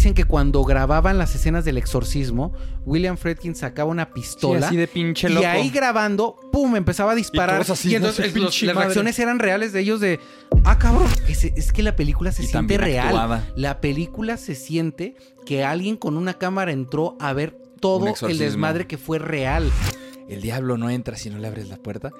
dicen que cuando grababan las escenas del exorcismo, William Friedkin sacaba una pistola. Sí, así de pinche y ahí grabando, ¡pum! empezaba a disparar. todos así, y entonces no los- las reacciones eran reales de ellos de. ¡Ah, cabrón! Es, es que la película se Y siente real. La película se siente que alguien con una cámara entró a ver todo el desmadre que fue real. El diablo no entra si no le abres la puerta.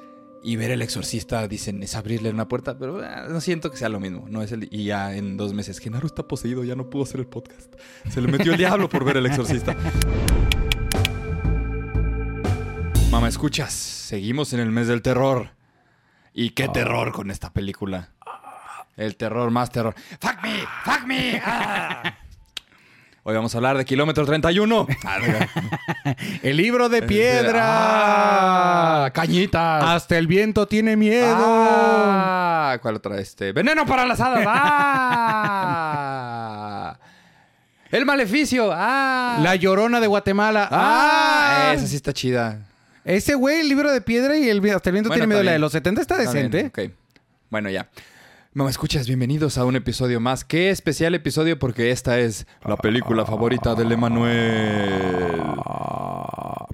Y ver el exorcista, dicen, es abrirle una puerta, pero ah, no siento que sea lo mismo. No es el, y ya en dos meses, Genaro está poseído, ya no pudo hacer el podcast. Se le metió el diablo por ver el exorcista. Mamá, escuchas, seguimos en el mes del terror. ¿Y qué terror con esta película? El terror más terror. ¡Fuck me! ¡Fuck me! ¡Ah! Hoy vamos a hablar de Kilómetro 31. Ah, El libro de piedra. ¡Ah! ¡Cañitas! Hasta el viento tiene miedo. Ah, ¿Cuál otra? Este. ¡Veneno para las hadas! ¡Ah! ¡El maleficio! ¡Ah! La llorona de Guatemala. ¡Ah! Esa sí está chida. Ese güey, el libro de piedra y el hasta el viento Bueno, tiene miedo. La de los 70 está Está bien, decente. ok. Bueno, ya. Mamá, escuchas, bienvenidos a un episodio más. Qué especial episodio porque esta es la película favorita del Emanuel.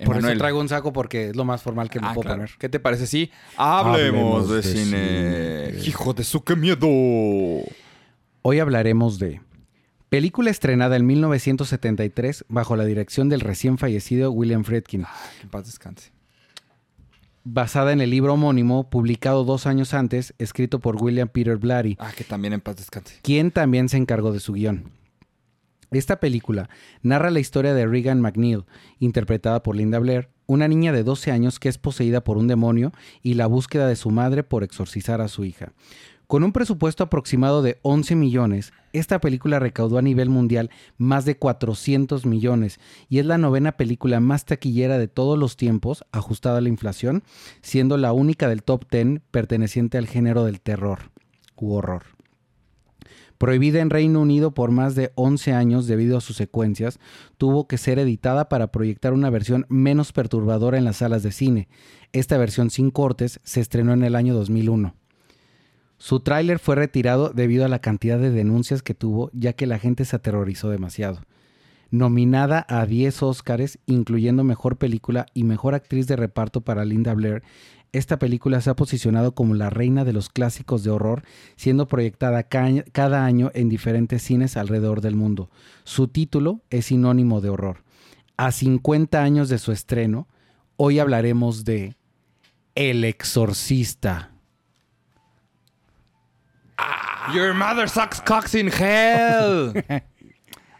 Por Emanuel. eso traigo un saco porque es lo más formal que me Ah, puedo claro. poner. ¿Qué te parece si hablemos, Hablemos de, de cine? cine. Hijo de su qué miedo. Hoy hablaremos de película estrenada en 1973 bajo la dirección del recién fallecido William Friedkin, Que en paz descanse. Basada en el libro homónimo publicado dos años antes, escrito por William Peter Blatty, Ah, que también en paz descanse. quien también se encargó de su guion. Esta película narra la historia de Regan McNeil, interpretada por Linda Blair, una niña de 12 años que es poseída por un demonio y la búsqueda de su madre por exorcizar a su hija. Con un presupuesto aproximado de 11 millones, esta película recaudó a nivel mundial más de 400 millones y es la novena película más taquillera de todos los tiempos, ajustada a la inflación, siendo la única del top 10 perteneciente al género del terror u horror. Prohibida en Reino Unido por más de 11 años debido a sus secuencias, tuvo que ser editada para proyectar una versión menos perturbadora en las salas de cine. Esta versión sin cortes se estrenó en el año 2001. Su tráiler fue retirado debido a la cantidad de denuncias que tuvo, ya que la gente se aterrorizó demasiado. Nominada a 10 Óscares, incluyendo Mejor Película y Mejor Actriz de Reparto para Linda Blair, esta película se ha posicionado como la reina de los clásicos de horror, siendo proyectada ca- cada año en diferentes cines alrededor del mundo. Su título es sinónimo de horror. A 50 años de su estreno, hoy hablaremos de El Exorcista. Your mother sucks cocks in hell.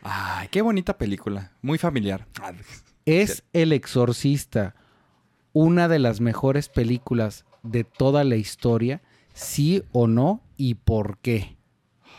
Ay, qué bonita película. Muy familiar. ¿Es El Exorcista una de las mejores películas de toda la historia? ¿Sí o no? ¿Y por qué?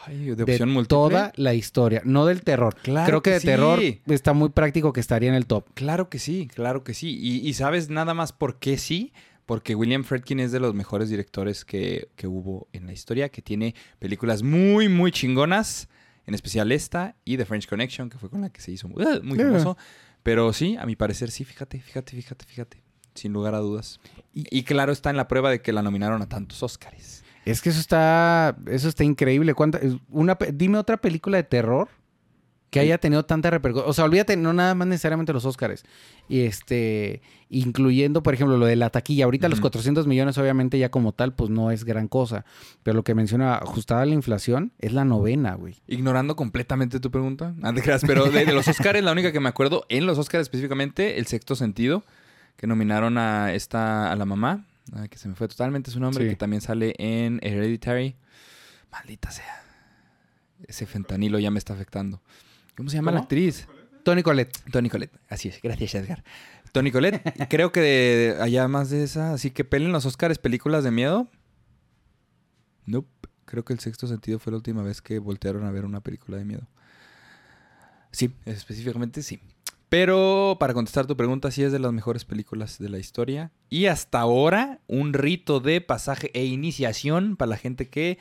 Ay, de De opción múltiple. toda la historia, no del terror. Claro Creo que que de sí. terror está muy práctico que estaría en el top. Claro que sí, claro que sí. Y, y sabes nada más por qué sí. Porque William Friedkin es de los mejores directores que, que hubo en la historia, que tiene películas muy, muy chingonas, en especial esta y The French Connection, que fue con la que se hizo muy, muy Yeah. famoso. Pero sí, a mi parecer sí, fíjate, fíjate, fíjate, fíjate, sin lugar a dudas. Y, y claro está en la prueba de que la nominaron a tantos Óscares. Es que eso está, eso está increíble. ¿Cuánta- una, dime otra película de terror que haya tenido tanta repercusión. O sea, olvídate, no nada más necesariamente los Óscares. Y este, incluyendo, por ejemplo, lo de la taquilla. Ahorita los Ujú. 400 millones, obviamente, ya como tal, pues no es gran cosa. Pero lo que menciona, ajustada a la inflación, es la novena, güey. Ignorando completamente tu pregunta. Te creas, pero de, de los Óscares, la única que me acuerdo, en los Óscares específicamente, El Sexto Sentido, que nominaron a esta, a la mamá, que se me fue totalmente su nombre, Sí. que también sale en Hereditary. Maldita sea. Ese fentanilo ya me está afectando. ¿Cómo se llama la actriz? Tony Colette. Tony Colette. Así es. Gracias, Edgar. Tony Colette. Creo que de, de- allá más de esa. Así que pelen los Óscares películas de miedo. Nope. Creo que el sexto sentido fue la última vez que voltearon a ver una película de miedo. Sí, específicamente sí. Pero para contestar tu pregunta, sí es de las mejores películas de la historia. Y hasta ahora, un rito de pasaje e iniciación para la gente que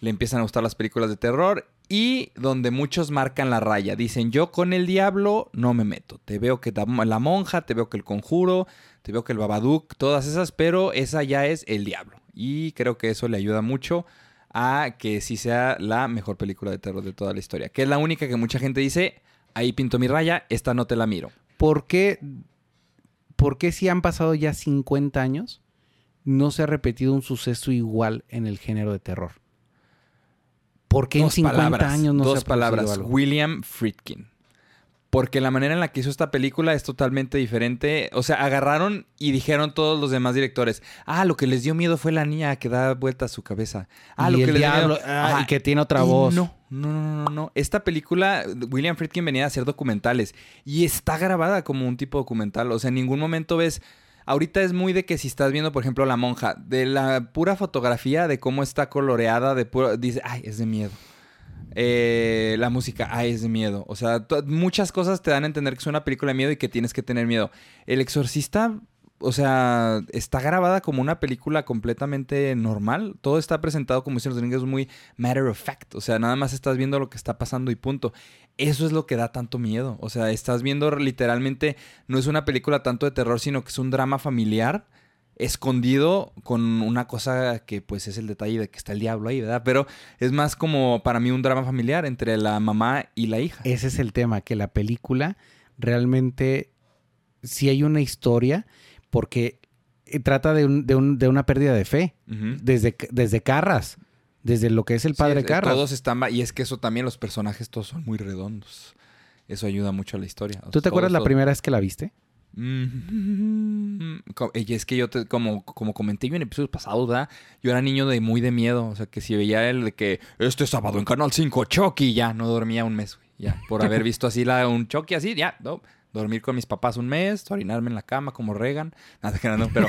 le empiezan a gustar las películas de terror y donde muchos marcan la raya. Dicen, yo con el diablo no me meto. Te veo que la monja, te veo que el conjuro, te veo que el babadook, todas esas, pero esa ya es el diablo. Y creo que eso le ayuda mucho a que sí sea la mejor película de terror de toda la historia. Que es la única que mucha gente dice, ahí pinto mi raya, esta no te la miro. ¿Por qué, por qué si han pasado ya 50 años no se ha repetido un suceso igual en el género de terror? ¿Por qué en Dos 50 palabras, años no dos se ha producido palabras. algo? William Friedkin. Porque la manera en la que hizo esta película es totalmente diferente. O sea, agarraron y dijeron todos los demás directores, ah, lo que les dio miedo fue la niña que da vuelta a su cabeza. Ah, y lo que les dio miedo- ah, y que tiene otra voz. No, no, no, no, no. Esta película, William Friedkin venía a hacer documentales y está grabada como un tipo documental. O sea, en ningún momento ves. Ahorita es muy de que si estás viendo, por ejemplo, La Monja, de la pura fotografía, de cómo está coloreada, de puro, dice, ay, es de miedo. Eh, la música, ay, es de miedo. O sea, muchas cosas te dan a entender que es una película de miedo y que tienes que tener miedo. El Exorcista, o sea, está grabada como una película completamente normal. Todo está presentado, como dicen los gringos, muy matter of fact. O sea, nada más estás viendo lo que está pasando y punto. Eso es lo que da tanto miedo. O sea, estás viendo literalmente, no es una película tanto de terror, sino que es un drama familiar escondido con una cosa que pues es el detalle de que está el diablo ahí, ¿verdad? Pero es más como para mí un drama familiar entre la mamá y la hija. Ese es el tema, que la película realmente sí hay una historia porque eh, trata de, un- de un- de una pérdida de fe. Desde, desde Carras, desde lo que es el padre Sí, Carras. Todos están... Y es que eso también, los personajes todos son muy redondos. Eso ayuda mucho a la historia. ¿Tú te acuerdas la todos- primera vez que la viste? Mm, Y es que yo, te- como, como comenté yo en episodios pasados, ¿verdad? Yo era niño de muy de miedo. O sea, que si veía el de que este sábado en Canal 5, Chucky, ya no dormía un mes, güey. Ya, por haber visto así la, un Chucky así, ya, no. Dormir con mis papás un mes, orinarme en la cama como Regan. Nada, que no, pero,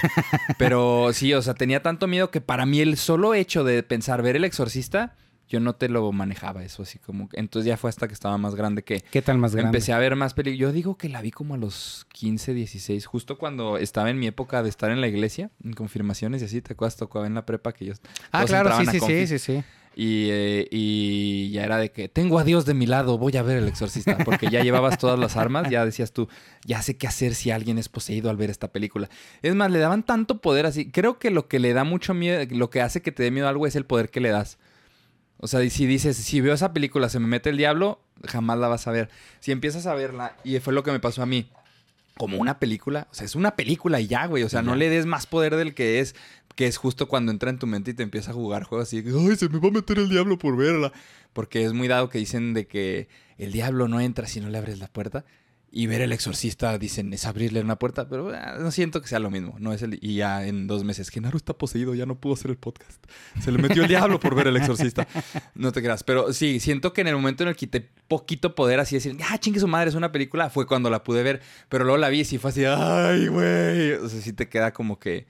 pero sí, o sea, tenía tanto miedo que para mí el solo hecho de pensar ver el exorcista, yo no te lo manejaba eso así como. Entonces ya fue hasta que estaba más grande que, ¿Qué tal más grande? Empecé a ver más películas. Yo digo que la vi como a los 15, 16, justo cuando estaba en mi época de estar en la iglesia, en confirmaciones y así. ¿Te acuerdas? Tocaba en la prepa que yo... Ah, claro, sí, sí, sí, sí, sí. Y, eh, y ya era de que tengo a Dios de mi lado, voy a ver el exorcista. Porque ya llevabas todas las armas, ya decías tú, ya sé qué hacer si alguien es poseído al ver esta película. Es más, le daban tanto poder así. Creo que lo que le da mucho miedo, lo que hace que te dé miedo a algo es el poder que le das. O sea, si dices, si veo esa película, se me mete el diablo, jamás la vas a ver. Si empiezas a verla, y fue lo que me pasó a mí, como una película, o sea, es una película y ya, güey. O sea, no le des más poder del que es, que es justo cuando entra en tu mente y te empieza a jugar juegos así, ay, se me va a meter el diablo por verla. Porque es muy dado que dicen de que el diablo no entra si no le abres la puerta. Y ver el exorcista, dicen, es abrirle una puerta, pero ah, no siento que sea lo mismo. No es el, y ya en dos meses, Genaro está poseído, ya no pudo hacer el podcast. Se le metió el diablo por ver el exorcista. No te creas, pero sí, siento que en el momento en el que quité poquito poder así decir, ah, chingue su madre, es una película, fue cuando la pude ver. Pero luego la vi y sí fue así, ay, güey. O sea, sí te queda como que,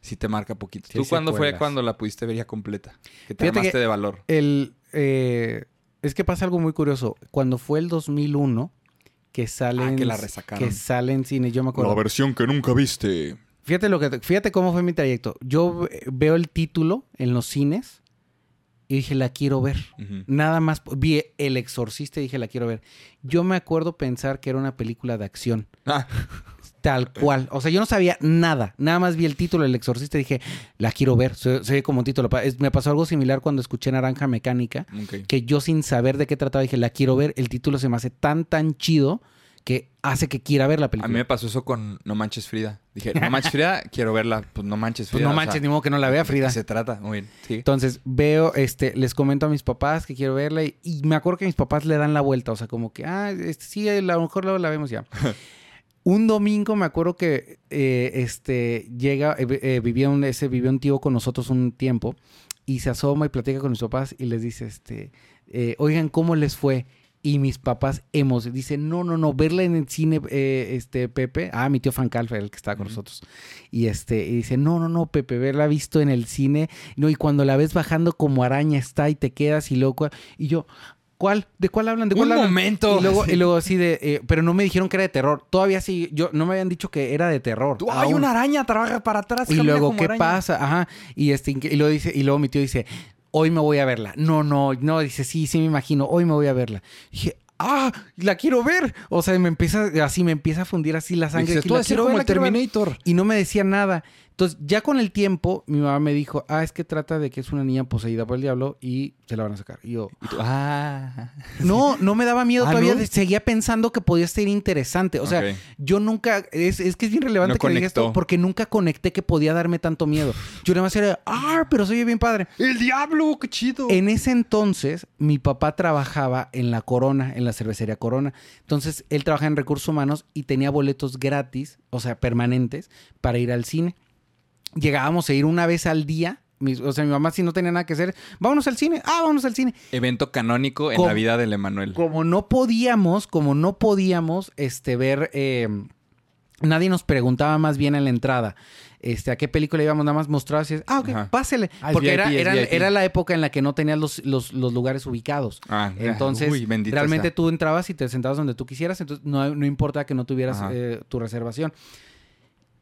sí te marca poquito. Sí, ¿Tú cuándo fue cuando la pudiste ver ya completa? Que te Fíjate armaste que- de valor. El, eh, es que pasa algo muy curioso. Cuando fue el 2001, que salen, Ah, que la resacaron. que sale en cine, yo me acuerdo. versión que nunca viste. Fíjate lo que, fíjate cómo fue mi trayecto. Yo veo el título en los cines y dije la quiero ver. Nada más vi El Exorcista y dije la quiero ver. Yo me acuerdo pensar que era una película de acción. Ah, Tal cual. O sea, yo no sabía nada. Nada más vi el título del Exorcista y dije, la quiero ver. Se, se ve como un título. Es- Me pasó algo similar cuando escuché Naranja Mecánica, que yo sin saber de qué trataba dije, la quiero ver. El título se me hace tan, tan chido que hace que quiera ver la A película. mí me pasó eso con No Manches Frida. Dije, No Manches Frida, quiero verla. Pues No Manches Pues Frida. no o manches, sea, ni modo que no la vea, ¿de qué Frida. se trata? Muy bien. Sí. Entonces veo, este, les comento a mis papás que quiero verla y, y me acuerdo que mis papás le dan la vuelta, o sea, como que, ah, este, sí, a lo mejor luego la vemos ya. un domingo me acuerdo que, eh, este, llega, eh, eh, vivía un, ese, un tío con nosotros un tiempo y se asoma y platica con mis papás y les dice, este, eh, oigan, ¿cómo les fue? Y mis papás hemos, dice, no, no, no, verla en el cine, este, Pepe, ah, mi tío Frank el que estaba con nosotros, y este, y dice, no, no, no, Pepe, verla visto en el cine, no, y cuando la ves bajando como araña está y te quedas y cua- y yo, ¿cuál? ¿De cuál hablan? ¿De cuál Un hablan? momento. Y luego, y luego así de, eh, pero no me dijeron que era de terror, todavía sí, yo, no me habían dicho que era de terror. Tú, hay una araña, trabaja para atrás. Y luego, como ¿qué araña. pasa? Ajá. Y este, y luego dice, y luego mi tío dice, hoy me voy a verla. No, no, no, dice, sí, sí me imagino, hoy me voy a verla. dije, ah, la quiero ver. O sea, me empieza, así me empieza a fundir así la sangre. Dices, aquí, tú la quiero como el. Terminator. Y no me decía nada. Entonces, ya con el tiempo, mi mamá me dijo, ah, es que trata de que es una niña poseída por el diablo y se la van a sacar. Y yo, Y tú, ah. no, no me daba miedo Ah, todavía. ¿no? Seguía pensando que podía ser interesante. O sea, yo nunca, es, es que es bien relevante No que digas esto porque nunca conecté que podía darme tanto miedo. Yo nada más era, ah, pero soy bien padre. ¡El diablo! ¡Qué chido! En ese entonces, mi papá trabajaba en la Corona, en la cervecería Corona. Entonces, él trabajaba en recursos humanos y tenía boletos gratis, o sea, permanentes, para ir al cine. Llegábamos a ir una vez al día. mis- o sea, mi mamá, si no tenía nada que hacer, vámonos al cine. Ah, vámonos al cine. Evento canónico en la vida del Emanuel. Como no podíamos, como no podíamos este, ver. eh, nadie nos preguntaba más bien en la entrada. Este, a qué película íbamos, nada más mostraba así, ah, ok, Ajá. pásele. Ah, Porque VIP, era, era, era la época en la que no tenías los, los, los lugares ubicados. Ah, Entonces, uy, bendito realmente sea. tú entrabas y te sentabas donde tú quisieras, entonces no, no importa que no tuvieras eh, tu reservación.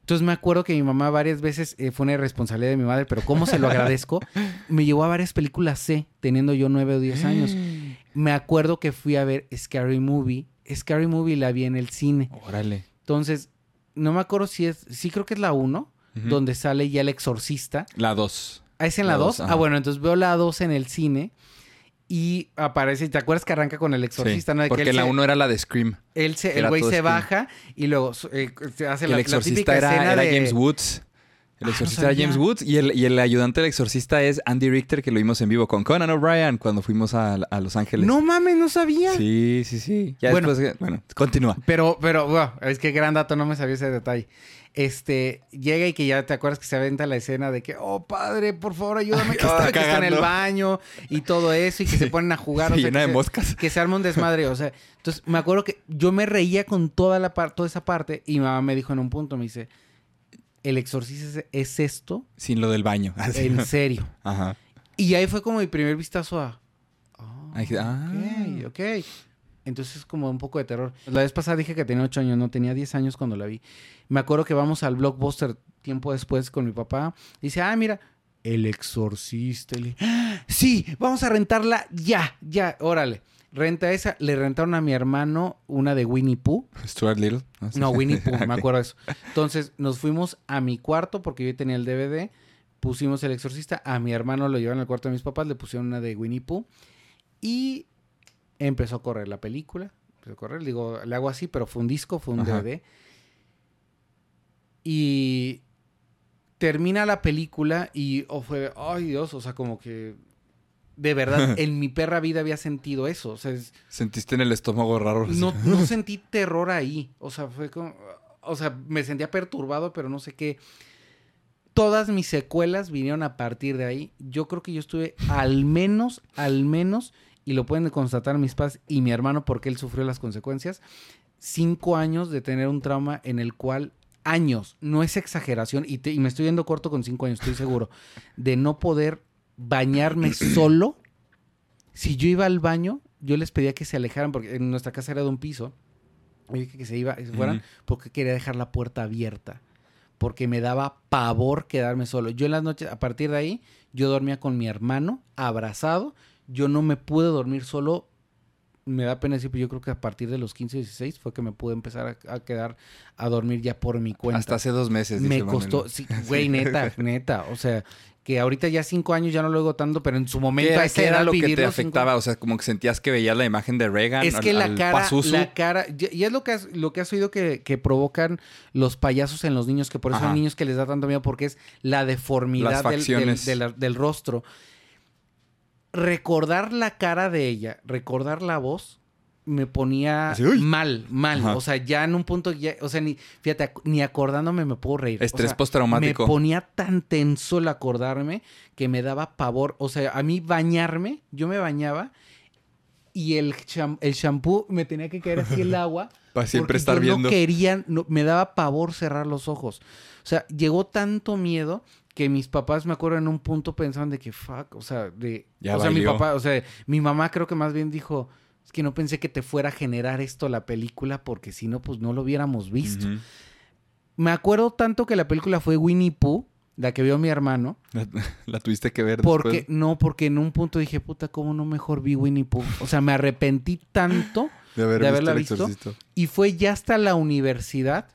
Entonces me acuerdo que mi mamá varias veces eh, fue una irresponsabilidad de mi madre, pero ¿cómo se lo agradezco? me llevó a varias películas C, teniendo yo nueve o diez años. Me acuerdo que fui a ver Scary Movie. Scary Movie la vi en el cine. Órale. Entonces, no me acuerdo si es, sí creo que es la 1, Ujú. donde sale ya el exorcista. La 2. Ah, ¿Es en La la dos, 2? ajá. Ah, bueno, entonces veo la 2 en el cine y aparece, ¿te acuerdas que arranca con el exorcista? no? Porque la se- 1 era la de Scream. él se- el güey se baja y luego eh, se hace el la, la exorcista era, escena era de... James Woods. El Ah, no exorcista era. James Woods y el, y el ayudante del exorcista es Andy Richter, que lo vimos en vivo con Conan O'Brien cuando fuimos a, a Los Ángeles. No mames, no sabía. Sí, sí, sí. Ya Bueno. después, bueno, continúa. Pero, pero, wow, es que gran dato, no me sabía ese detalle. Este, llega y que ya te acuerdas que se aventa la escena de que, oh padre, por favor, ayúdame, que, Está que está en el baño y todo eso, y que se ponen a jugar. o sea, llena que de se- moscas. que se arma un desmadre, o sea, entonces me acuerdo que yo me reía con toda la par- toda esa parte y mi mamá me dijo en un punto, me dice, el exorcista es, es esto, Sin lo del baño. Así. en serio. Ajá. Y ahí fue como mi primer vistazo a, oh, ah. ok, ok. Entonces como un poco de terror. La vez pasada dije que tenía ocho años, no, tenía 10 años cuando la vi. Me acuerdo que vamos al blockbuster tiempo después con mi papá. Y dice, ah, mira, el exorcista. Le- "Ah, sí, vamos a rentarla ya, ya, órale. Renta esa. Le rentaron a mi hermano una de Winnie Pooh. Stuart Little. sé. No, Winnie Pooh, me acuerdo de eso. Entonces nos fuimos a mi cuarto porque yo tenía el DVD. Pusimos el exorcista. A mi hermano lo llevaron al cuarto de mis papás. Le pusieron una de Winnie Pooh. Y empezó a correr la película. Empezó a correr. Digo, le hago así, pero fue un disco, fue un Ajá. DVD. Y termina la película y oh, fue, ay Dios, o sea, como que de verdad en mi perra vida había sentido eso. O sea, es- Sentiste en el estómago raro. no, no sentí terror ahí. O sea, fue como. O sea, me sentía perturbado, pero no sé qué. Todas mis secuelas vinieron a partir de ahí. Yo creo que yo estuve al menos, al menos, y lo pueden constatar mis padres y mi hermano porque él sufrió las consecuencias, cinco años de tener un trauma en el cual años, no es exageración, y, te- y me estoy yendo corto con cinco años, estoy seguro, de no poder bañarme solo. Si yo iba al baño, yo les pedía que se alejaran porque en nuestra casa era de un piso. Y dije que se iba, que se fueran porque quería dejar la puerta abierta. Porque me daba pavor quedarme solo. Yo en las noches, a partir de ahí, yo dormía con mi hermano, abrazado. Yo no me pude dormir solo. Me da pena decir, pero yo creo que a partir de los 15 o 16 fue que me pude empezar a, a quedar a dormir ya por mi cuenta. Hasta hace dos meses. me dice costó, sí, güey, neta, neta. O sea, que ahorita ya cinco años ya no lo hago tanto, pero en su momento ¿Qué a era, esa qué era edad lo que te cinco- afectaba? O sea, como que sentías que veías la imagen de Reagan. es al- que la al cara, Pazuzu. la cara, y es lo que has, lo que has oído que, que provocan los payasos en los niños, que por eso Ajá. hay niños que les da tanto miedo, porque es la deformidad del rostro. Recordar la cara de ella, recordar la voz, me ponía mal, mal. Ajá. O sea, ya en un punto, ya, o sea, ni, fíjate, ac- ni acordándome me puedo reír. O Estrés sea, postraumático. me ponía tan tenso el acordarme que me daba pavor. O sea, a mí bañarme, yo me bañaba y el, cham- el shampoo me tenía que caer así el agua. Para siempre estar yo viendo. No querían, no- me daba pavor cerrar los ojos. O sea, llegó tanto miedo que mis papás me acuerdo en un punto pensaban de que fuck, o sea, de Ya o sea, mi papá, o sea, mi mamá creo que más bien dijo, es que no pensé que te fuera a generar esto la película porque si no pues no lo hubiéramos visto. Me acuerdo tanto que la película fue Winnie Pooh, la que vio mi hermano, La, la tuviste que ver porque después. no, porque en un punto dije, puta, cómo no mejor vi Winnie Pooh. O sea, me arrepentí tanto de, haber de visto haberla visto. Y fue ya hasta la universidad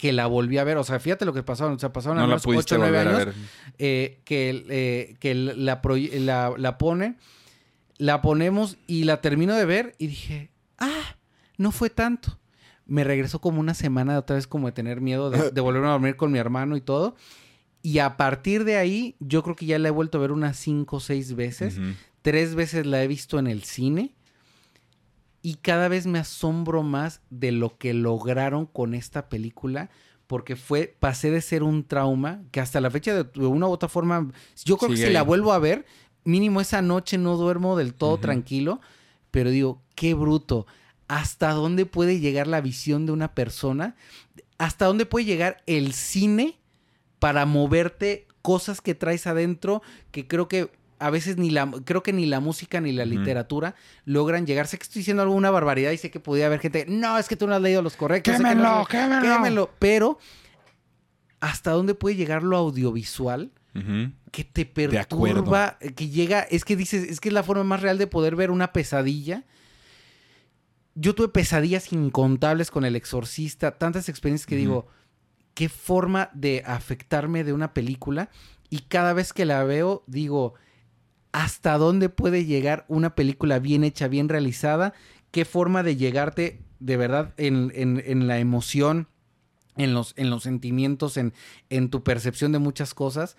que la volví a ver. O sea, fíjate lo que pasaron. O sea, pasaron No la menos pudiste 8 o 9 volver a años. eh, que, eh, que la, la, la pone, la ponemos y la termino de ver y dije, ah, no fue tanto. Me regresó como una semana otra vez como de tener miedo de, de volver a dormir con mi hermano y todo. Y a partir de ahí, yo creo que ya la he vuelto a ver unas cinco o seis veces. Ujú. Tres veces la he visto en el cine. Y cada vez me asombro más de lo que lograron con esta película. Porque fue, pasé de ser un trauma que hasta la fecha de, de una u otra forma, yo creo que si la vuelvo a ver, mínimo esa noche no duermo del todo tranquilo. Pero digo, qué bruto. ¿Hasta dónde puede llegar la visión de una persona? ¿Hasta dónde puede llegar el cine para moverte cosas que traes adentro que creo que a veces ni la creo que ni la música ni la literatura logran llegar. Sé que estoy diciendo alguna barbaridad y sé que podría haber gente, no, es que tú no has leído los correctos. que no quémelo! quémelo", pero hasta dónde puede llegar lo audiovisual que te perturba, que llega, es que dices, es que es la forma más real de poder ver una pesadilla. Yo tuve pesadillas incontables con el exorcista, tantas experiencias que digo, qué forma de afectarme de una película y cada vez que la veo digo, ¿hasta dónde puede llegar una película bien hecha, bien realizada? ¿Qué forma de llegarte de verdad en, en- en la emoción, en los, en los sentimientos, en, en tu percepción de muchas cosas?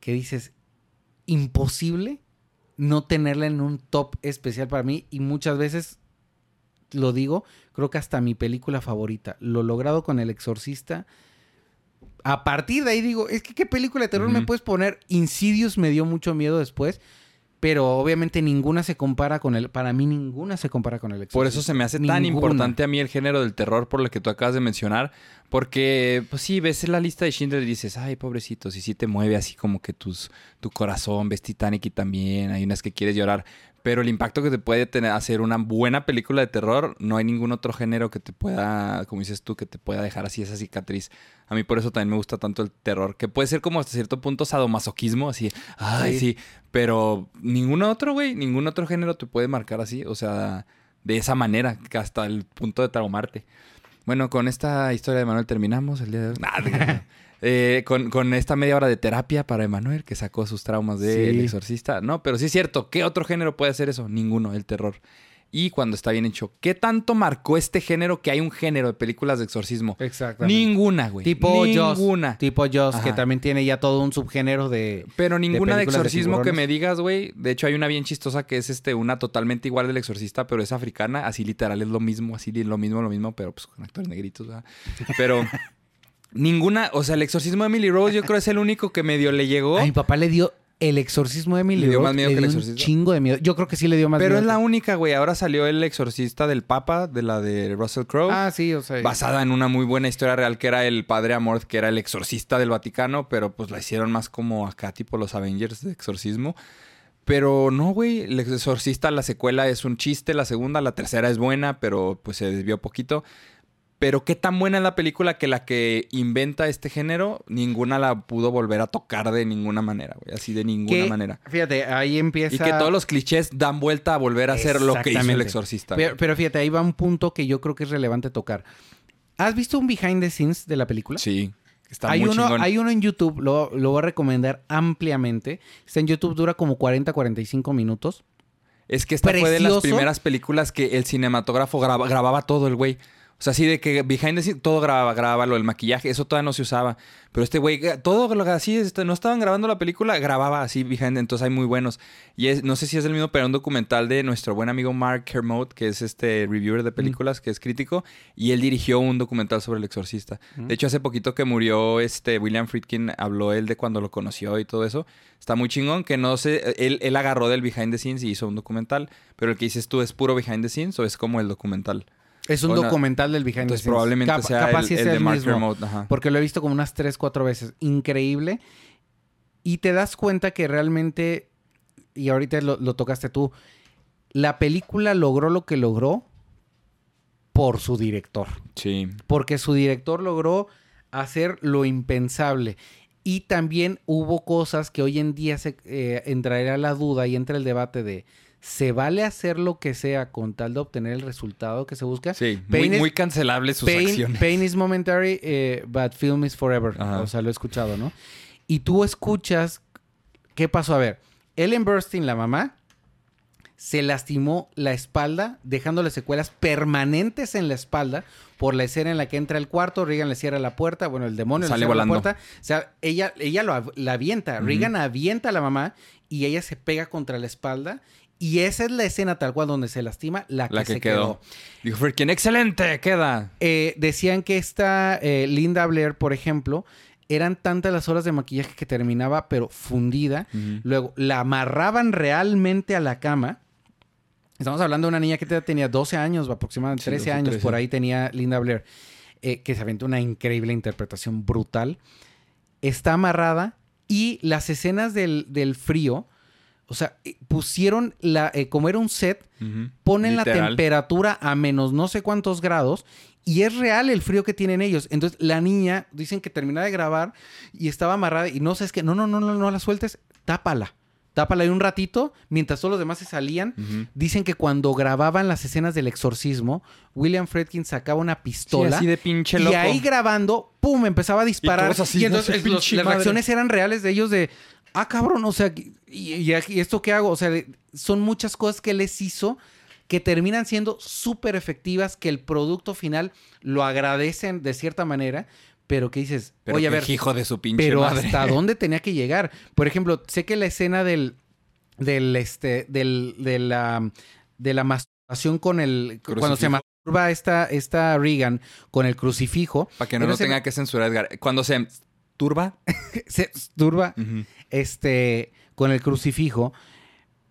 que dices, imposible no tenerla en un top especial para mí y muchas veces lo digo, creo que hasta mi película favorita, lo logrado con El Exorcista. A partir de ahí digo, es que qué película de terror me puedes poner. Insidious me dio mucho miedo después, pero obviamente ninguna se compara con el, para mí ninguna se compara con El Exorcista. Por eso se me hace tan importante a mí el género del terror por lo que tú acabas de mencionar. Porque, pues sí, ves la lista de Schindler y dices, ay, pobrecitos, y sí te mueve así como que tus, tu corazón, ves Titanic y también, hay unas que quieres llorar. Pero el impacto que te puede tener hacer una buena película de terror, no hay ningún otro género que te pueda, como dices tú, que te pueda dejar así esa cicatriz. A mí por eso también me gusta tanto el terror, que puede ser como hasta cierto punto sadomasoquismo, así, ay, Sí. sí, pero ningún otro, güey, ningún otro género te puede marcar así, o sea, de esa manera, que hasta el punto de traumarte. Bueno, con esta historia de Manuel terminamos el día de hoy. Eh, con, con esta media hora de terapia para Emanuel, que sacó sus traumas de Sí. El Exorcista. No, pero sí es cierto. ¿Qué otro género puede hacer eso? Ninguno, el terror. Y cuando está bien hecho, ¿qué tanto marcó este género que hay un género de películas de exorcismo? Exactamente. Ninguna, güey. tipo Ninguna. tipo Jaws, que también tiene ya todo un subgénero de Pero ninguna de, exorcismo que me digas, güey. De hecho, hay una bien chistosa que es este, una totalmente igual del exorcista, pero es africana. Así literal es lo mismo, así lo mismo, lo mismo, pero pues con actores negritos, ¿verdad? Pero ninguna, o sea, el exorcismo de Emily Rose, yo creo es el único que medio le llegó. A mi papá le dio el exorcismo de Emily ¿Le dio Rose, más miedo le que el un chingo de miedo. Yo creo que sí le dio más pero miedo. es la única, güey. Ahora salió el exorcista del Papa, de la de Russell Crowe. Ah, sí, o sea. basada en una muy buena historia real que era el padre Amorth, que era el exorcista del Vaticano, pero pues la hicieron más como acá, tipo los Avengers de exorcismo. Pero no, güey, el exorcista, la secuela es un chiste, la segunda, la tercera es buena, pero pues se desvió poquito. Pero qué tan buena es la película que la que inventa este género, ninguna la pudo volver a tocar de ninguna manera, güey, así de ninguna que- manera. Fíjate, ahí empieza. Y que todos los clichés dan vuelta a volver a hacer lo que hizo el exorcista. Pero, fíjate, ahí va un punto que yo creo que es relevante tocar. ¿Has visto un behind the scenes de la película? Sí, está hay muy uno, chingón. hay uno en YouTube, lo, lo voy a recomendar ampliamente. Está en YouTube, dura como 40-45 minutos. Es que esta fue de las primeras películas que el cinematógrafo graba- grababa todo el güey. O sea, así de que behind the scenes todo grababa, grababa lo del maquillaje, eso todavía no se usaba. Pero este güey, todo lo así, este, no estaban grabando la película, grababa así behind, entonces hay muy buenos. Y es, no sé si es el mismo, pero un documental de nuestro buen amigo Mark Kermode, que es este reviewer de películas, que es crítico, y él dirigió un documental sobre el exorcista. De hecho, hace poquito que murió este William Friedkin, habló él de cuando lo conoció y todo eso. Está muy chingón, que no sé, él, él agarró del behind the scenes y hizo un documental, pero el que dices tú es puro behind the scenes o es como el documental. Es un documental del behind the Entonces scenes. probablemente Cap- sea capaz el, el de Mark. Kermode. Porque lo he visto como unas 3, 4 veces. Increíble. Y te das cuenta que realmente, y ahorita lo, lo tocaste tú, la película logró lo que logró por su director. Sí. Porque su director logró hacer lo impensable. Y también hubo cosas que hoy en día se eh, entraría la duda y entra el debate de se vale hacer lo que sea con tal de obtener el resultado que se busca. Sí, muy, Pain is- muy cancelables sus pain, acciones. pain is momentary, eh, but film is forever. Ajá. O sea, lo he escuchado, ¿no? Y tú escuchas. ¿Qué pasó? A ver, Ellen Burstyn, la mamá, se lastimó la espalda, dejándole secuelas permanentes en la espalda por la escena en la que entra al cuarto, Regan le cierra la puerta, bueno, el demonio Sale le cierra volando. la puerta. O sea, ella, ella lo, la avienta, Ujú. Regan avienta a la mamá y ella se pega contra la espalda. Y esa es la escena tal cual donde se lastima, la que, La que se quedó. quedó. Dijo Friedkin, excelente, queda. Eh, decían que esta eh, Linda Blair, por ejemplo, eran tantas las horas de maquillaje que terminaba, pero fundida. Luego la amarraban realmente a la cama. Estamos hablando de una niña que te- tenía 12 años, aproximadamente Sí, 13 12, años, 13. por ahí tenía Linda Blair, eh, que se aventó una increíble interpretación brutal. Está amarrada y las escenas del, del frío, o sea, eh, pusieron la, eh, como era un set, ponen la temperatura a menos no sé cuántos grados y es real el frío que tienen ellos. Entonces la niña, dicen que terminaba de grabar y estaba amarrada y no sé, es que no, no, no, no, no la sueltes, tápala. Tápala ahí un ratito mientras todos los demás se salían. Dicen que cuando grababan las escenas del exorcismo, William Friedkin sacaba una Sí, pistola así de pinche y ahí grabando, ¡pum! empezaba a disparar. Y, todos así, entonces "No, su el- los- pinche las madre". reacciones eran reales de ellos de, ah, cabrón, o sea, ¿y, y aquí- y esto qué hago? O sea, son muchas cosas que les hizo que terminan siendo súper efectivas, que el producto final lo agradecen de cierta manera, pero que dices, Pero oye, a ver, hijo de su pinche pero madre. hasta dónde tenía que llegar. Por ejemplo, sé que la escena del del este del de la de la masturbación con el cuando se Crucifijo. masturba esta esta Regan con el crucifijo, Para que no lo tenga que censurar Edgar. Cuando se turba. se masturba Ujú. este con el crucifijo.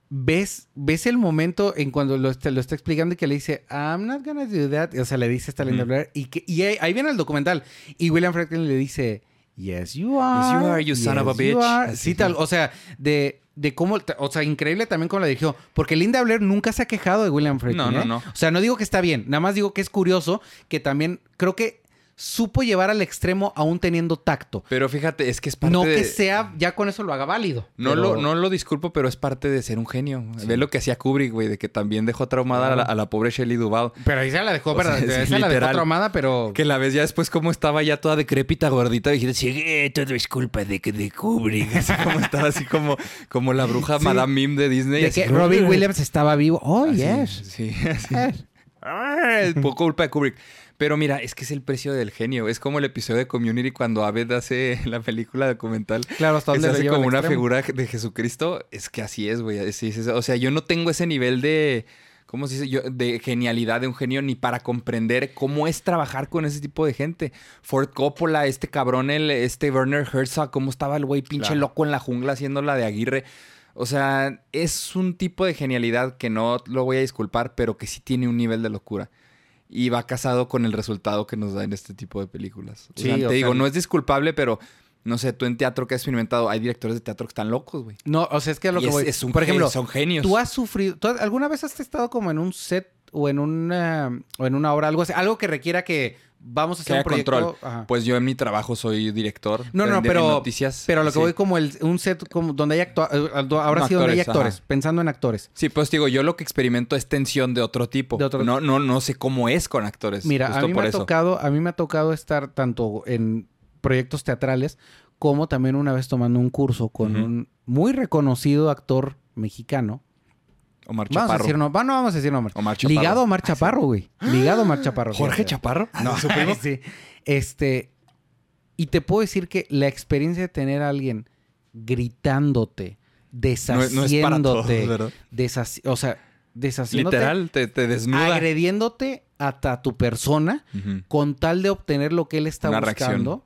¿Ves, ves el momento en cuando lo, está- lo está explicando y que le dice, I'm not gonna do that? O sea, le dice esta Linda Ujú. Blair. Y, que, y ahí, ahí viene el documental. Y William Franklin le dice, Yes, you are. you are, you son of a bitch". are". Así. Sí, tal. O sea, de, de cómo. O sea, increíble también cómo la dirigió. Porque Linda Blair nunca se ha quejado de William Franklin. No, no, ¿eh? no. O sea, no digo que está bien. Nada más digo que es curioso que también creo que supo llevar al extremo aún teniendo tacto. Pero fíjate, es que es parte No de... que sea, ya con eso lo haga válido. No, pero- lo, no lo disculpo, pero es parte de ser un genio. Ve lo que hacía Kubrick, güey, de que también dejó traumada a, la, a la pobre Shelley Duvall. Pero ahí se la dejó, O sea, la dejó literal. traumada, pero. Que la ves ya después como estaba ya toda decrépita, gordita. Y dijiste, sí, eh, todo es culpa de, de Kubrick. Así como estaba así como, como la bruja Sí. Madame Mim de Disney. De así que Robin Williams estaba vivo. Oh, Así, yes. Sí, así. Yes. Ah, es poco culpa de Kubrick. Pero mira, es que es el precio del genio. Es como el episodio de Community cuando Abed hace la película documental. Claro, hasta se le hace como una extremo. figura de Jesucristo. Es que así es, güey. O sea, yo no tengo ese nivel de... ¿Cómo se dice? Yo, de genialidad de un genio ni para comprender cómo es trabajar con ese tipo de gente. Ford Coppola, este cabrón, el, este Werner Herzog, cómo estaba el güey pinche Claro. loco en la jungla haciendo la de Aguirre. O sea, es un tipo de genialidad que no lo voy a disculpar, pero que sí tiene un nivel de locura. Y va casado con el resultado que nos da en este tipo de películas. O Sí, sea, te o digo, sea- no es disculpable, pero no sé, tú en teatro que has experimentado, hay directores de teatro que están locos, güey. No, o sea, es que a lo Y que es- voy. es un Por ejemplo, son genios. tú has sufrido. ¿tú ¿Alguna vez has estado como en un set o en una, o en una obra, algo así? Algo que requiera que vamos a hacer un proyecto. control. Pues yo en mi trabajo soy director. No, de- no, de pero, noticias. pero a lo que sí. voy como el, un set como donde hay actua- eh, ahora No, sí donde hay actores, actores, ajá. pensando en actores. Sí, pues digo, yo lo que experimento es tensión de otro tipo. De otro- No, no, no sé cómo es con actores. Mira, a mí por me ha tocado, a mí me ha tocado estar tanto en proyectos teatrales como también una vez tomando un curso con un muy reconocido actor mexicano. Omar Vamos a Chaparro. decir no, no vamos a decir nombre. Omar Chaparro. Ligado a Omar Chaparro, güey. Ligado a Omar Chaparro. ¿Jorge fíjate. Chaparro? No, ¿Su primo? sí. Este, y te puedo decir que la experiencia de tener a alguien gritándote, No, no deshaciéndote, deshaci- o sea, deshaciéndote, Literal, te, te desnuda. agrediéndote hasta tu persona con tal de obtener lo que él está Una buscando.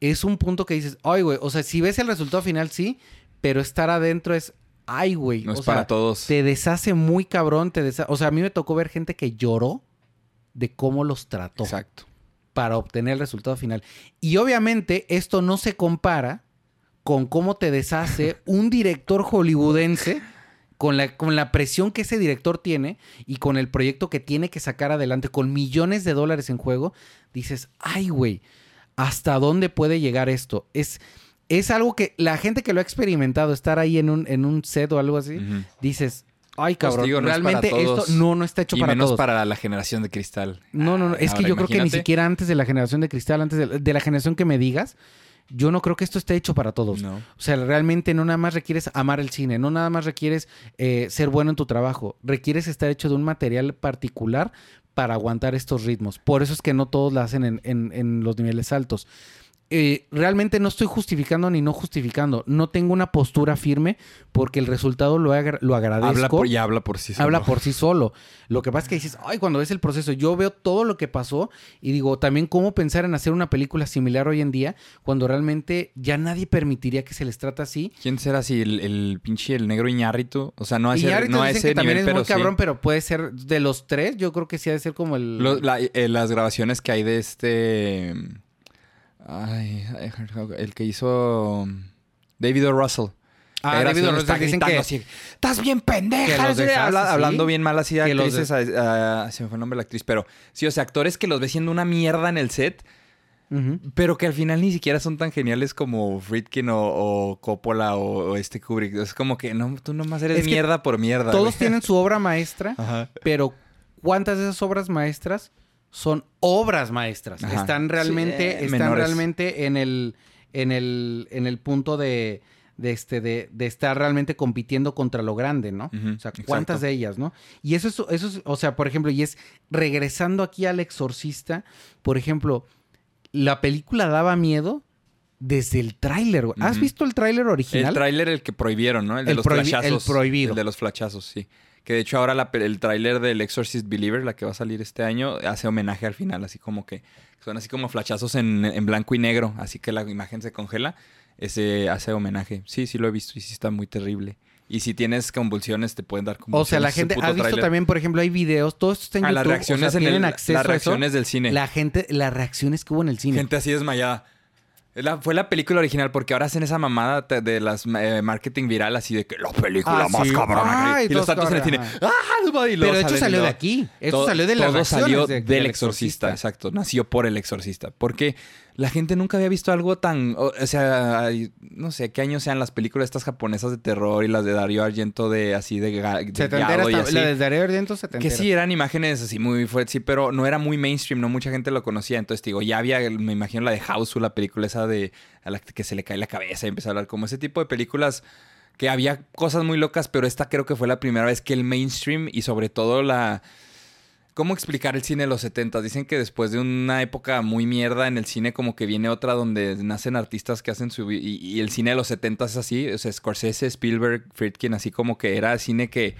Es un punto que dices, ay, güey, o sea, si ves el resultado final, sí, pero estar adentro es, ay, güey. No o es sea, para todos. te deshace muy cabrón, te O sea, a mí me tocó ver gente que lloró de cómo los trató Exacto. para obtener el resultado final. Y obviamente esto no se compara con cómo te deshace un director hollywoodense con la, con la presión que ese director tiene y con el proyecto que tiene que sacar adelante con millones de dólares en juego. Dices, ay, güey, ¿hasta dónde puede llegar esto? Es, es algo que la gente que lo ha experimentado, estar ahí en un, en un set o algo así, dices, Ay, Pues cabrón, digo, no es realmente todos. esto no, no está hecho y para menos todos. para la generación de cristal. No, no, no. Es que yo creo que ni siquiera antes de la generación de cristal, antes de, de la generación que me digas, yo no creo que esto esté hecho para todos. No. O sea, realmente no nada más requieres amar el cine, no nada más requieres eh, ser bueno en tu trabajo, requieres estar hecho de un material particular para aguantar estos ritmos. Por eso es que no todos la hacen en, en- en los niveles altos. Eh, realmente no estoy justificando ni no justificando. No tengo una postura firme porque el resultado lo, agra- lo agradezco Habla por, y habla por sí solo. habla por sí solo. Lo que pasa es que dices, ay, cuando ves el proceso, yo veo todo lo que pasó y digo, también cómo pensar en hacer una película similar hoy en día cuando realmente ya nadie permitiría que se les trata así. ¿Quién será así? El, el pinche el negro Iñárritu. O sea, no ese, ahorita no a ese que también nivel, es muy pero sí. cabrón, pero puede ser de los tres, yo creo que sí ha de ser como el... Lo- la- eh, las grabaciones que hay de este. Ay, el que hizo. David O. Russell. Ah, David O. Russell está dicen que- así, Estás bien pendeja. los habla- sí. Hablando bien mal así de Que los actrices. a- a- se me fue el nombre de la actriz. Pero sí, o sea, actores que los ves siendo una mierda en el set. Pero que al final ni siquiera son tan geniales como Friedkin o, o Coppola o, o este Kubrick. Es como que no, tú nomás eres Es mierda por mierda. Todos güey. tienen su obra maestra, Ajá. pero ¿cuántas de esas obras maestras son obras maestras? Ajá. Están realmente, Sí, están menores. realmente en el, en el, en el punto de, de este, de, de estar realmente compitiendo contra lo grande, ¿no? O sea, ¿cuántas exacto. de ellas, no? Y eso es, eso es, o sea, por ejemplo, y es regresando aquí al exorcista, por ejemplo, la película daba miedo desde el tráiler. ¿Has visto el tráiler original? El tráiler el que prohibieron, ¿no? El de El los flashazos. el prohibido. El de los flashazos, sí. Que de hecho ahora la el tráiler del Exorcist Believer, la que va a salir este año, hace homenaje al final, así como que son así como flashazos en, en blanco y negro, así que la imagen se congela. Ese hace homenaje. Sí, sí lo he visto y sí está muy terrible. Y si tienes convulsiones, te pueden dar convulsiones. O sea, la gente, ¿has visto también, por ejemplo, hay videos, todo esto está en Ah, YouTube, las o sea, reacciones en tienen el, acceso las a eso. reacciones del cine. La gente, las reacciones que hubo en el cine. Gente así desmayada. La- fue la película original, porque ahora hacen esa mamada de las eh, marketing viral, así de que la película Ah, más sí. cabrona. Y los tantos en el cine. ¡Ah! Y Pero de hecho salió de luego- aquí. Esto salió de las todo salió de- del del exorcista. Exorcista. exacto. Nació por el exorcista. Porque la gente nunca había visto algo tan... O, o sea, hay- no sé, qué años sean las películas estas japonesas de terror y las de Dario Argento de así de, de y así. la de Darío Argento Que setentera. sí, eran imágenes así muy fuertes, sí, pero no era muy mainstream, no mucha gente lo conocía. Entonces, digo, ya había, me imagino la de House, la película esa de a la que se le cae la cabeza y empieza a hablar, como ese tipo de películas que había cosas muy locas, pero esta creo que fue la primera vez que el mainstream y sobre todo la... ¿Cómo explicar el cine de los 70? Dicen que después de una época muy mierda en el cine, como que viene otra donde nacen artistas que hacen su... Y, y el cine de los 70 es así, o sea, Scorsese, Spielberg, Friedkin, así como que era cine que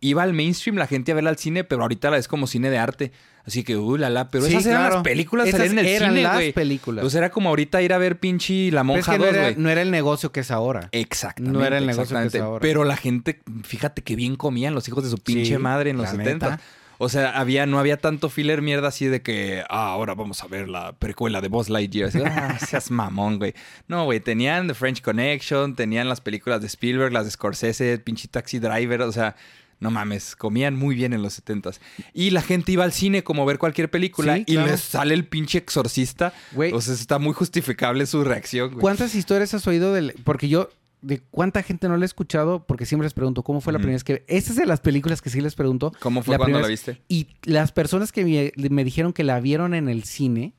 iba al mainstream la gente a verla al cine, pero ahorita la es como cine de arte. Así que, uh, la, la, pero Sí, esas eran claro. las películas, Esas salían en el eran cine, las güey. películas. Sea, era como ahorita ir a ver pinche La Monja que no 2, era, güey. no era el negocio que es ahora. Exactamente. No era el negocio que es ahora. Pero la gente, fíjate que bien comían los hijos de su pinche Sí, madre en los la 70. neta. O sea, había, no había tanto filler mierda así de que, ah, ahora vamos a ver la precuela de Buzz Lightyear. Así, ah, seas mamón, güey. No, güey, tenían The French Connection, tenían las películas de Spielberg, las de Scorsese, pinche Taxi Driver, o sea, no mames, comían muy bien en los 70s. Y la gente iba al cine como a ver cualquier película Sí, y claro. les sale el pinche exorcista. Güey. O sea, está muy justificable su reacción, güey. ¿Cuántas historias has oído del...? Porque yo... ¿De cuánta gente no la he escuchado? Porque siempre les pregunto, ¿cómo fue la primera vez que...? Esta es de las películas que sí les pregunto. ¿Cómo fue La cuando la vez- viste? Y las personas que me, me dijeron que la vieron en el cine,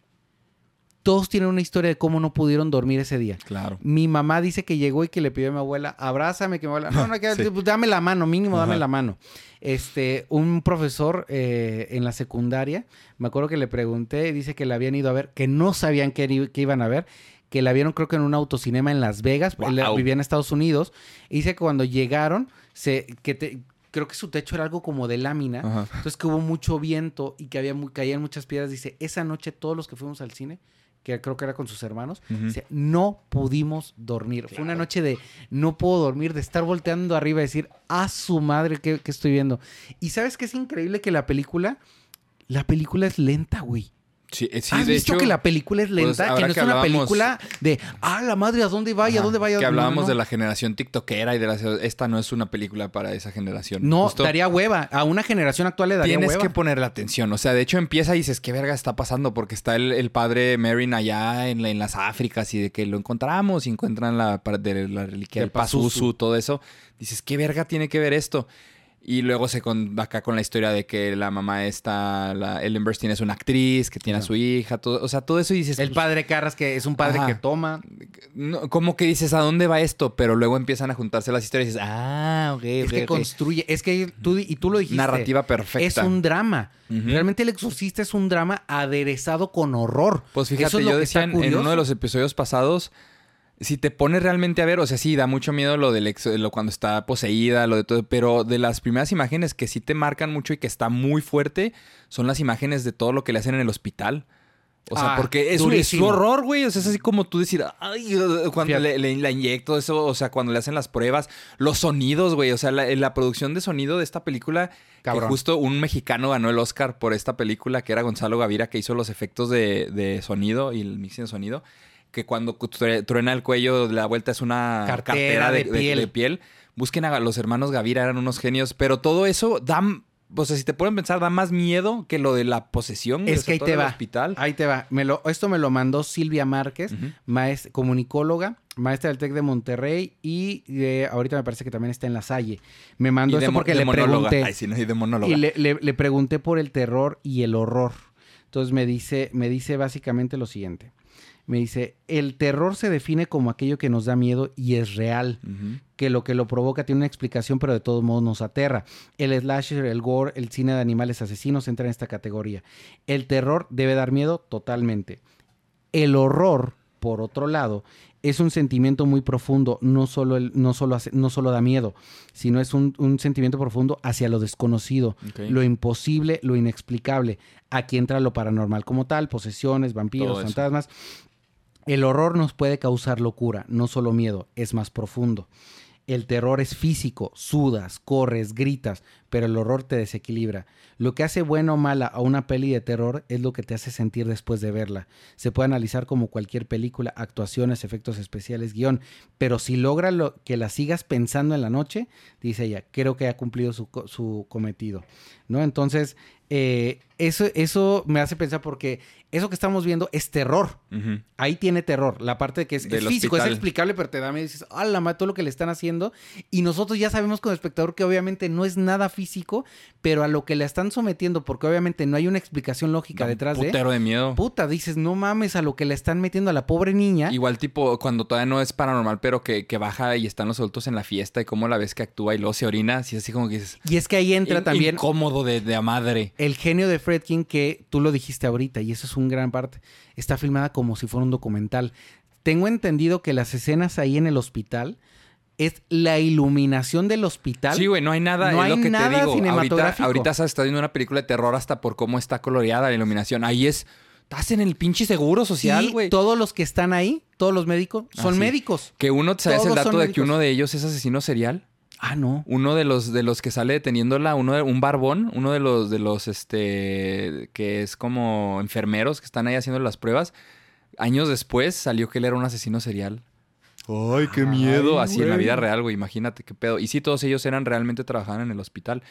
todos tienen una historia de cómo no pudieron dormir ese día. Claro. Mi mamá dice que llegó y que le pidió a mi abuela, abrázame, que mi abuela, no, no, que- Sí. pues, dame la mano, mínimo dame la mano. Este, un profesor eh, en la secundaria, me acuerdo que le pregunté, dice que la habían ido a ver, que no sabían qué iban a ver, que la vieron creo que en un autocinema en Las Vegas, Guau. vivía en Estados Unidos, y dice que cuando llegaron, se, que te- creo que su techo era algo como de lámina, Ajá. entonces que hubo mucho viento y que había muy, caían muchas piedras. Dice, esa noche todos los que fuimos al cine, que creo que era con sus hermanos, no pudimos dormir. Fue una noche de no puedo dormir, de estar volteando arriba y decir, a su madre, ¿qué, qué estoy viendo? Y sabes que es increíble que la película, la película es lenta, güey. Sí, eh, sí, ¿Has de visto hecho, que la película es lenta? que ahora no es que una película de, ah, la madre, ¿a dónde va? ¿Y a dónde va? Y a Que dónde-". No, hablábamos no, de la generación tiktokera y de la... Esta no es una película para esa generación. No, Justo daría hueva. A una generación actual le daría Tienes hueva. que ponerle atención. O sea, de hecho empieza y dices, ¿qué verga está pasando? Porque está el, el padre Merin allá en, la- en las Áfricas y de que lo encontramos y encuentran la, de la reliquia Del Pazuzu. todo eso. Dices, ¿qué verga tiene que ver esto? Y luego se con, acá con la historia de que la mamá está, la Ellen Burstyn es una actriz, que tiene a su hija, todo, o sea, todo eso y dices... El pues, padre Carras, que es un padre Ajá. que toma. no, como que dices, ¿a dónde va esto? Pero luego empiezan a juntarse las historias y dices, ah, ok, Es que ok". construye. Es que tú, y tú lo dijiste. Narrativa perfecta. Es un drama. Realmente El Exorcista es un drama aderezado con horror. Pues fíjate, es lo yo que decía en, uno de los episodios pasados, si te pones realmente a ver, o sea, sí, da mucho miedo lo del ex- lo cuando está poseída, lo de todo, pero de las primeras imágenes que sí te marcan mucho y que está muy fuerte, son las imágenes de todo lo que le hacen en el hospital. O sea, Ah, porque es es un horror, güey. O sea, es así como tú decir, ay, cuando le, le- la inyecto, eso, o sea, cuando le hacen las pruebas, los sonidos, güey. O sea, la, la producción de sonido de esta película, Cabrón. que justo un mexicano ganó el Oscar por esta película, que era Gonzalo Gavira, que hizo los efectos de, de sonido y el mixing de sonido. Que cuando tru- truena el cuello, la vuelta es una Cartera cartera, de, piel. de piel. Busquen a los hermanos Gavira, eran unos genios. Pero todo eso da. O sea, si te pueden pensar, da más miedo que lo de la posesión. Es que ahí te va. hospital. Ahí te va. Me lo, esto me lo mandó Silvia Márquez, Ujú. maes- comunicóloga, maestra del TEC de Monterrey y eh, ahorita me parece que también está en La Salle. Me mandó esto porque le monóloga. pregunté. Ay, sí, no, y de monóloga. Y le, le- le pregunté por el terror y el horror. Entonces me dice, me dice básicamente lo siguiente. Me dice, el terror se define como aquello que nos da miedo y es real. Que lo que lo provoca tiene una explicación, pero de todos modos nos aterra. El slasher, el gore, el cine de animales asesinos entra en esta categoría. El terror debe dar miedo totalmente. El horror, por otro lado, es un sentimiento muy profundo, no solo, el- no solo, hace- no solo da miedo, sino es un, un sentimiento profundo hacia lo desconocido, lo imposible, lo inexplicable. Aquí entra lo paranormal como tal, posesiones, vampiros, eso. El horror nos puede causar locura, no solo miedo, es más profundo. El terror es físico, sudas, corres, gritas, pero el horror te desequilibra. Lo que hace buena o mala a una peli de terror es lo que te hace sentir después de verla. Se puede analizar como cualquier película, actuaciones, efectos especiales, guion, pero si logra lo, que la sigas pensando en la noche, dice ella, creo que ha cumplido su, co- su cometido. ¿No? Entonces, eh, eso, eso me hace pensar porque eso que estamos viendo es terror. Ahí tiene terror. La parte de que es, físico, es explicable, pero te da y dices, ah, la madre, todo lo que le están haciendo. Y nosotros ya sabemos como espectador que obviamente no es nada físico, pero a lo que le están sometiendo, porque obviamente no hay una explicación lógica Da un detrás de. putero de miedo. Puta, dices, no mames a lo que le están metiendo a la pobre niña. Igual tipo cuando todavía no es paranormal, pero que, que baja y están los adultos en la fiesta y cómo la ves que actúa y luego se orina, así así como que dices... Y es que ahí entra "In- también Incómodo de, de a madre. el genio de Fredkin que tú lo dijiste ahorita, y eso es un gran parte. Está filmada como si fuera un documental. Tengo entendido que las escenas ahí en el hospital es la iluminación del hospital. Sí, güey, no hay nada, No es lo hay que nada te digo. Ahorita, cinematográfico. ahorita sabes, estás viendo una película de terror hasta por cómo está coloreada la iluminación. Ahí es... Estás en el pinche seguro social, güey. todos los que están ahí, todos los médicos, son Así. médicos. Que uno, ¿sabes el Todos dato son de que uno de ellos es asesino serial? Ah, no. Uno de los de los que sale deteniéndola, uno de, un barbón, uno de los de los este que es como enfermeros que están ahí haciendo las pruebas. Años después salió que él era un asesino serial. Ay, qué miedo. Así en la vida real, güey. Imagínate qué pedo. Y sí, todos ellos eran realmente trabajaban en el hospital.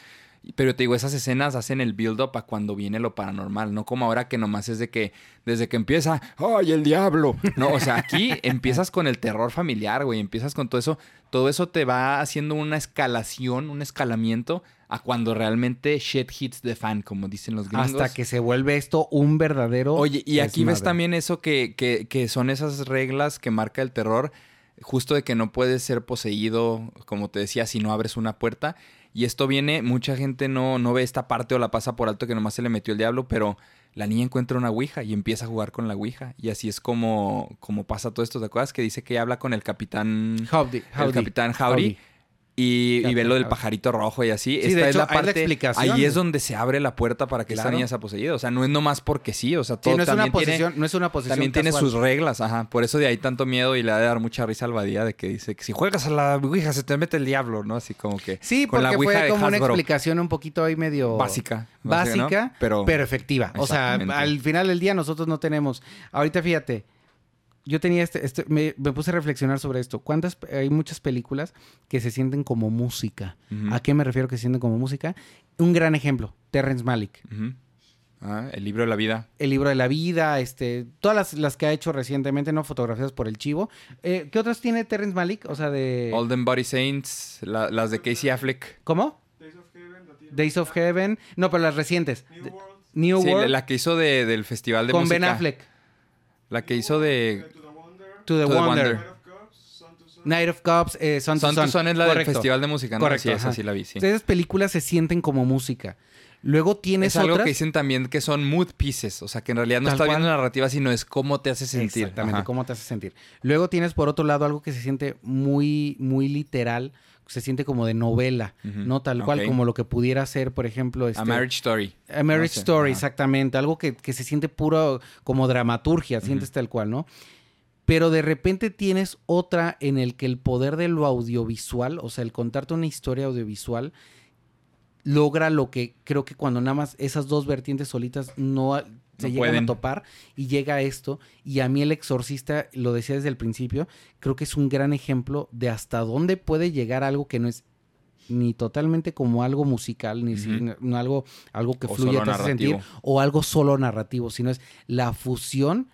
Pero te digo, esas escenas hacen el build-up a cuando viene lo paranormal, no como ahora que nomás es de que desde que empieza, ¡ay, el diablo! No, o sea, aquí empiezas con el terror familiar, güey, empiezas con todo eso, todo eso te va haciendo una escalación, un escalamiento a cuando realmente shit hits the fan, como dicen los gringos. Hasta que se vuelve esto un verdadero. Oye, y aquí ves también eso que, que, que son esas reglas que marca el terror, justo de que no puedes ser poseído, como te decía, si no abres una puerta. Y esto viene, mucha gente no, no ve esta parte o la pasa por alto que nomás se le metió el diablo, pero la niña encuentra una ouija y empieza a jugar con la ouija. Y así es como, como pasa todo esto. ¿Te acuerdas que dice que habla con el capitán, Howdy, el capitán Howdy? howdy. Y, y ve lo del pajarito rojo y así. Sí, Esta de es hecho, la hay la parte. explicación. Ahí es donde se abre la puerta para que Claro. niña sea poseída. O sea, no es nomás porque sí. O sea, Sí, todo no es una también tiene- posición, no es una posición. también tiene sus reglas, ajá. Por eso de ahí tanto miedo y le ha de dar mucha risa al Badía de que dice que si juegas a la Ouija se te mete el diablo, ¿no? Así como que. Sí, con porque la fue como una explicación un poquito ahí medio Básica. básica, ¿no? Pero, pero, efectiva. O sea, al final del día nosotros no tenemos. Ahorita fíjate, yo tenía este, este me, me puse a reflexionar sobre esto. ¿Cuántas hay muchas películas que se sienten como música? ¿A qué me refiero que se sienten como música? Un gran ejemplo, Terrence Malick. Ah, el libro de la vida. El libro de la vida, este, todas las, las que ha hecho recientemente, no fotografiadas por el chivo. Eh, ¿Qué otras tiene Terrence Malick? O sea, de. Olden Body Saints, la- las de Casey Affleck. ¿Cómo? Days of Heaven, Days of Heaven. No, pero las recientes. New World, New Sí, World la que hizo de- del festival de con música. Ben Affleck. La que hizo de... To the Wonder, To the, To the Wonder. Wonder. Night of Cups, eh, Son Son Son. Son es la del festival de música, ¿no? Correcto, Sí, esa ajá. sí la vi, sí. Esas películas se sienten como música. Luego tienes Es algo otras... que dicen también que son mood pieces. O sea, que en realidad no Tal está viendo cual. narrativa, sino es cómo te hace sentir. Exactamente, Ajá. cómo te hace sentir. Luego tienes por otro lado algo que se siente muy, muy literal, se siente como de novela, no tal cual como lo que pudiera ser, por ejemplo, este, A Marriage Story. A Marriage No sé, Story, ajá. exactamente, algo que, que se siente puro como dramaturgia, sientes tal cual, ¿no? Pero de repente tienes otra en el que el poder de lo audiovisual, o sea, el contarte una historia audiovisual, logra lo que creo que cuando nada más esas dos vertientes solitas no se No llegan pueden. a topar y llega a esto. Y a mí el exorcista, lo decía desde el principio, creo que es un gran ejemplo de hasta dónde puede llegar algo que no es ni totalmente como algo musical, ni algo, algo que O fluye, hace sentir, o algo solo narrativo, sino es la fusión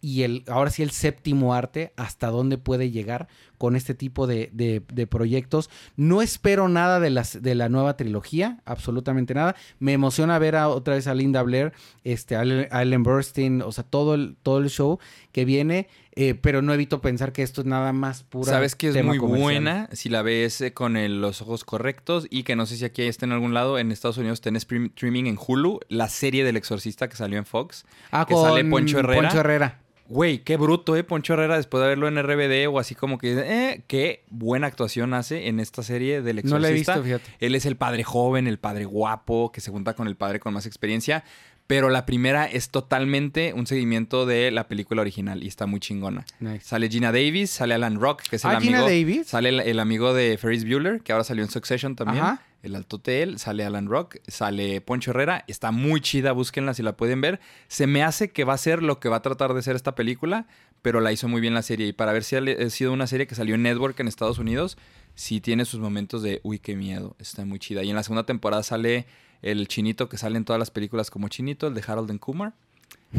y el, ahora sí el séptimo arte, hasta dónde puede llegar con este tipo de, de- de proyectos. No espero nada de, las, de la nueva trilogía, absolutamente nada. Me emociona ver a, otra vez a Linda Blair, este, a Ellen- Burstyn, o sea, todo el, todo el show que viene, eh, pero no evito pensar que esto es nada más pura. Sabes que es muy comercial. buena si la ves eh, con el- los ojos correctos y que no sé si aquí está en algún lado. En Estados Unidos tenés streaming en Hulu, la serie del exorcista que salió en Fox. Ah, que con sale Poncho Herrera. Poncho Herrera. Güey, qué bruto, ¿eh? Poncho Herrera, después de verlo en RBD o así como que, eh, qué buena actuación hace en esta serie del exorcista. No la he visto, fíjate. Él es el padre joven, el padre guapo, que se junta con el padre con más experiencia. Pero la primera es totalmente un seguimiento de la película original y está muy chingona. Nice. Sale Gina Davis, sale Alan Rock, que es el Ah, amigo. Gina Davis. Sale el, el amigo de Ferris Bueller, que ahora salió en Succession también. Ajá. El Alto Hotel, sale Alan Rock, sale Poncho Herrera. Está muy chida, búsquenla si la pueden ver. Se me hace que va a ser lo que va a tratar de ser esta película, pero la hizo muy bien la serie. Y para ver si ha sido una serie que salió en Network en Estados Unidos, sí tiene sus momentos de, uy, qué miedo, está muy chida. Y en la segunda temporada sale el chinito que sale en todas las películas como chinito, el de Harold and Kumar.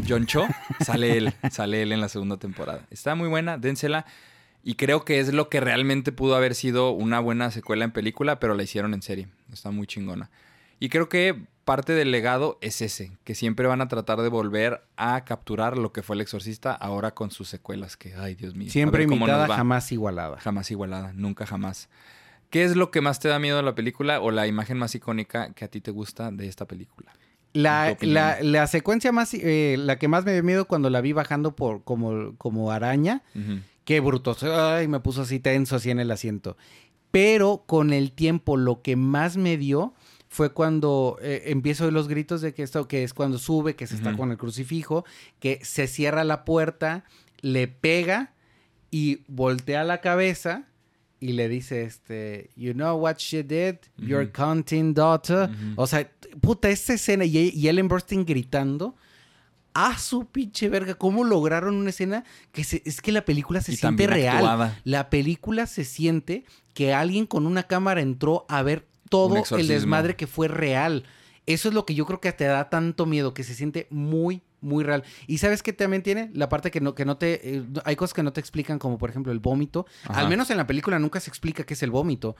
John Cho, sale él, sale él en la segunda temporada. Está muy buena, dénsela. Y creo que es lo que realmente pudo haber sido una buena secuela en película, pero la hicieron en serie. Está muy chingona. Y creo que parte del legado es ese, que siempre van a tratar de volver a capturar lo que fue el exorcista ahora con sus secuelas, que, ay Dios mío. Siempre imitada, jamás igualada. Jamás igualada, nunca jamás. ¿Qué es lo que más te da miedo de la película o la imagen más icónica que a ti te gusta de esta película? La, la, la secuencia más, eh, la que más me dio miedo cuando la vi bajando por como, como araña. Qué bruto, ay, me puso así tenso, así en el asiento. Pero con el tiempo lo que más me dio fue cuando eh, empiezo los gritos de que esto, que es cuando sube, que se está con el crucifijo, que se cierra la puerta, le pega y voltea la cabeza y le dice este, you know what she did, your Ujú. counting daughter. O sea, puta, esta escena y, y Ellen Burstyn gritando. A su pinche verga, ¿cómo lograron una escena que se- es que la película se Y siente real? actuada. La película se siente que alguien con una cámara entró a ver todo el desmadre que fue real. Eso es lo que yo creo que te da tanto miedo, que se siente muy, muy real. Y sabes qué también tiene la parte que no, que no te, eh, hay cosas que no te explican, como por ejemplo el vómito. Ajá. Al menos en la película nunca se explica qué es el vómito.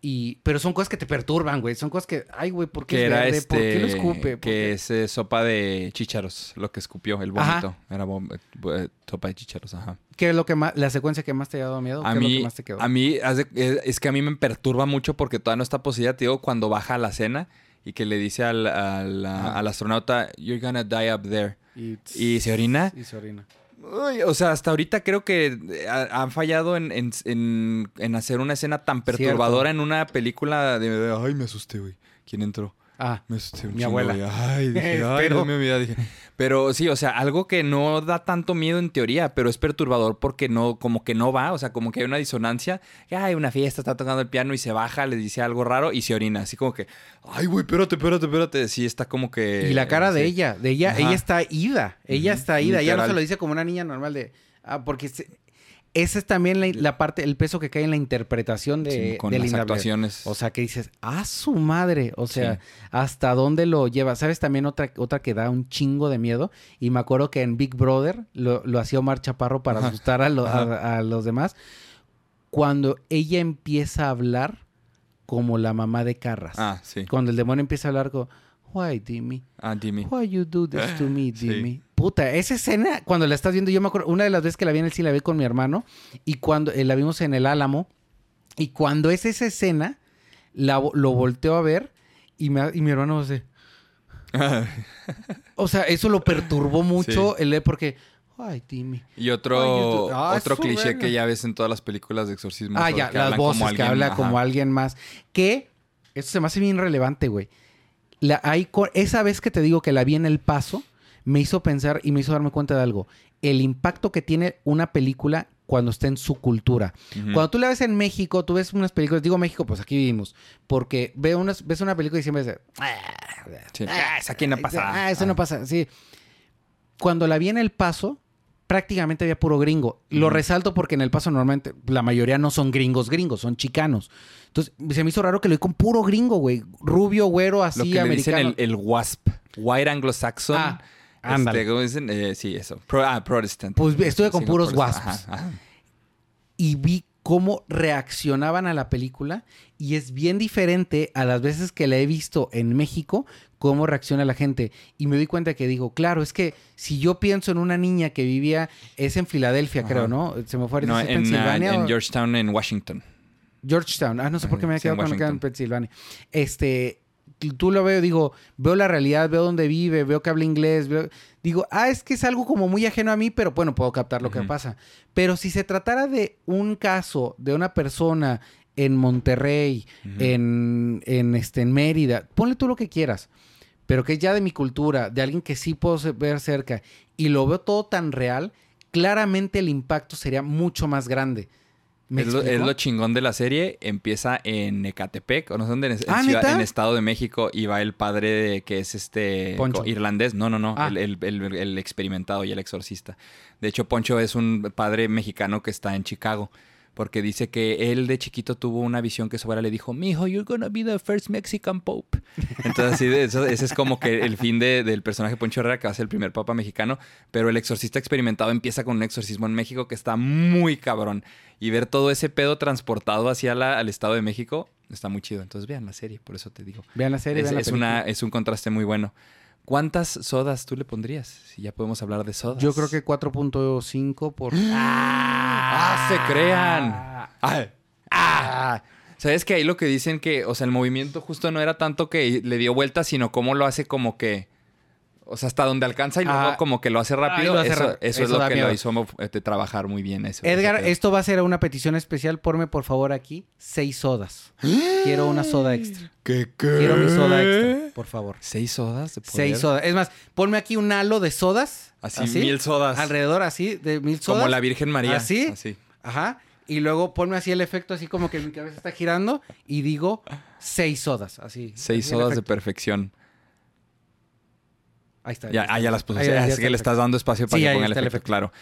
Y, pero son cosas que te perturban, güey. Son cosas que, ay, güey, ¿por qué Que es verde? este. ¿Por qué lo escupe? ¿Por Que qué? es eh, sopa de chícharos, lo que escupió, el vómito. Era vom- eh, sopa de chícharos, ajá. ¿Qué es lo que más, la secuencia que más te ha dado miedo? A ¿Qué es lo mí, que más te quedó? a mí, eh, es que a mí me perturba mucho porque todavía no está te digo, cuando baja a la cena y que le dice al, al- al astronauta, you're gonna die up there. ¿Y se orina? Y se orina. Uy, o sea, hasta ahorita creo que eh, ha- han fallado en, en- en- en hacer una escena tan perturbadora en una película de, de, ay, me asusté, güey. ¿Quién entró? Ah, Me asusté un Mi abuela. Ay, dije, ay, Pero- mi vida, dije. Pero sí, o sea, algo que no da tanto miedo en teoría, pero es perturbador porque no, como que no va, o sea, como que hay una disonancia. que, Ay, una fiesta, está tocando el piano y se baja, le dice algo raro y se orina. Así como que, ay, güey, espérate, espérate, espérate. Sí, está como que. y la cara de ella, de ella, Ajá. ella está ida, ella está ida, ella no literal. se lo dice como una niña normal de, ah, porque se- esa es también la, la parte, el peso que cae en la interpretación de, Sí, con de las Linda Blair. actuaciones. O sea, que dices, a su madre, o sea, Sí. hasta dónde lo lleva. ¿Sabes también otra, otra que da un chingo de miedo? Y me acuerdo que en Big Brother lo, lo hacía Omar Chaparro para Ajá. asustar a, lo- a- Ajá. a los demás. Cuando ella empieza a hablar como la mamá de Carras. Ah, sí. Cuando el demonio empieza a hablar con, Why, Dimmy? Ah, Jimmy. Why you do this to me, Sí. Puta, esa escena, cuando la estás viendo, yo me acuerdo, una de las veces que la vi en el cine, la vi con mi hermano, y cuando eh, la vimos en el Álamo, y cuando es esa escena, la lo volteo a ver, y, me, y mi hermano hace... O sea, eso lo perturbó mucho, el el porque... Ay, Timmy. y otro, Ay. Ah, otro cliché que ya ves en todas las películas de exorcismo. Ah, ya, que las voces como que alguien, habla ajá. como alguien más. Que esto se me hace bien relevante, güey. La, hay esa vez que te digo que la vi en El Paso, me hizo pensar y me hizo darme cuenta de algo. El impacto que tiene una película cuando está en su cultura. Cuando tú la ves en México, tú ves unas películas, digo México, pues aquí vivimos, porque veo unas, ves una película y siempre dices, Sí. Ah, eso aquí no pasa. Ah, eso no pasa. Sí. Cuando la vi en El Paso, prácticamente había puro gringo. Lo resalto porque en El Paso normalmente la mayoría no son gringos gringos, son chicanos. Entonces, se me hizo raro que lo vi con puro gringo, güey. Rubio, güero, así, Lo que le dicen americano. el, el WASP. White Anglo-Saxon. Este, ándale. ¿Cómo dicen? Eh, sí, eso. Pro- ah, Protestant. Pues estuve con Sí, puros Protestant. WASPs. Ajá, ajá. y vi cómo reaccionaban a la película y es bien diferente a las veces que la he visto en México, cómo reacciona la gente. Y me doy cuenta que digo, claro, es que si yo pienso en una niña que vivía, es en Filadelfia, Ajá. creo, ¿no? Se me fue ahorita No, en, Pensilvania. en Georgetown, en Washington. Georgetown. Ah, no sé por qué me había sí, quedado cuando quedaba en. Pensilvania. Este, tú lo veo, digo, veo la realidad, veo dónde vive, veo que habla inglés, veo- digo, ah, es que es algo como muy ajeno a mí, pero bueno, puedo captar lo que pasa. Pero si se tratara de un caso de una persona en Monterrey, en, en, este, en Mérida, ponle tú lo que quieras, pero que es ya de mi cultura, de alguien que sí puedo ver cerca, y lo veo todo tan real, claramente el impacto sería mucho más grande. ¿Me Es lo, es explico? lo chingón de la serie. Empieza en Ecatepec, o no sé dónde, en, Ah, ciudad- en Estado de México, y va el padre de, que es este Poncho. irlandés. No, no, no, Ah. el, el- el- el experimentado y el exorcista. De hecho, Poncho es un padre mexicano que está en Chicago. Porque dice que él de chiquito tuvo una visión que su abuela le dijo, mijo, you're gonna be the first Mexican Pope. Entonces, así de eso, ese es como que el fin de- del personaje Poncho Herrera, que va a ser el primer papa mexicano. Pero el exorcista experimentado empieza con un exorcismo en México que está muy cabrón. Y ver todo ese pedo transportado hacia la, al Estado de México está muy chido. Entonces vean la serie, por eso te digo. Vean la serie, Es, vean la es una, es un contraste muy bueno. ¿Cuántas sodas tú le pondrías? Si ya podemos hablar de sodas. Yo creo que 4.5 por... ¡Ah! ¡Se crean! ¡Ah! ¡Ah! ¿Sabes que ahí lo que dicen que, o sea, el movimiento justo no era tanto que le dio vuelta, sino cómo lo hace como que. O sea, hasta donde alcanza y luego Ah. como que lo hace rápido. lo hace eso, rápido. eso es lo que miedo. lo hizo de trabajar muy bien eso. Edgar, esto va a ser una petición especial. Ponme, por favor, aquí seis sodas. Quiero una soda extra. ¿Qué, qué? Quiero mi soda extra, por favor. ¿Seis sodas de poder? Seis sodas. Es más, ponme aquí un halo de sodas. Así, mil sodas. Alrededor, así, de mil sodas. Como la Virgen María. ¿Así? Así. Ajá. Y luego ponme así el efecto, así como que mi cabeza está girando. Y digo seis sodas, así. Seis Así sodas de perfección. Ahí está. Ya, está. ah, ya las puse. Ahí- es está que el le estás dando espacio para Sí, que ponga el el efecto, efecto. claro.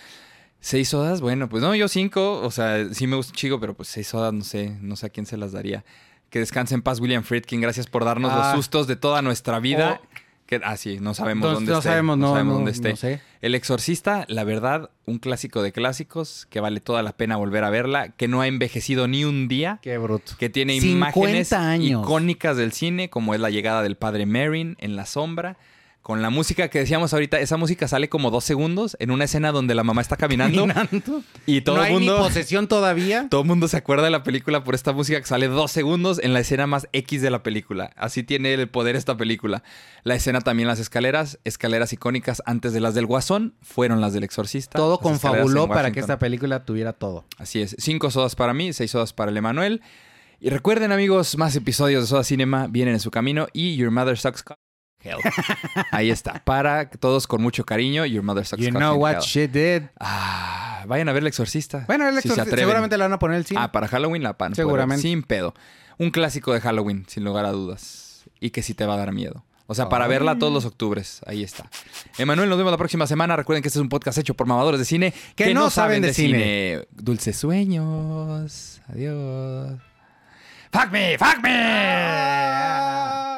Seis sodas, bueno, pues no, yo cinco. O sea, sí me gusta chico, pero pues seis sodas, no sé, no sé a quién se las daría. Que descanse en paz, William Friedkin. Gracias por darnos Ah. los sustos de toda nuestra vida. Oh. Que, ah, sí, no sabemos No- dónde no esté. sabemos, no, sabemos no, dónde esté. sé. El Exorcista, la verdad, un clásico de clásicos que vale toda la pena volver a verla, que no ha envejecido ni un día. Qué bruto. Que tiene 50 imágenes años. icónicas del cine, como es la llegada del padre Merrin en la sombra. Con la música que decíamos ahorita, esa música sale como dos segundos en una escena donde la mamá está caminando. Caminando. Y todo no el hay mundo. ni posesión todavía. Todo el mundo se acuerda de la película por esta música que sale dos segundos en la escena más X de la película. Así tiene el poder esta película. La escena también las escaleras, escaleras icónicas antes de las del Guasón, fueron las del Exorcista. Todo confabuló para que esta película tuviera todo. Así es. Cinco sodas para mí, seis sodas para el Emanuel. Y recuerden, amigos, más episodios de Soda Cinema vienen en su camino y Your Mother Sucks Hell. Ahí está. Para todos con mucho cariño, Your Mother Sucks You Cock know in what Hell. she did. Ah, vayan a ver El Exorcista. Bueno, el si se exorcista- atreven. seguramente la van a poner el cine. Ah, para Halloween la pan. Seguramente. Sin pedo. Un clásico de Halloween, sin lugar a dudas. Y que sí te va a dar miedo. O sea, para Ay. verla todos los octubres. Ahí está. Emanuel, nos vemos la próxima semana. Recuerden que este es un podcast hecho por mamadores de cine Que no saben de cine. Dulces sueños. Adiós. ¡Fuck me! ¡Fuck me!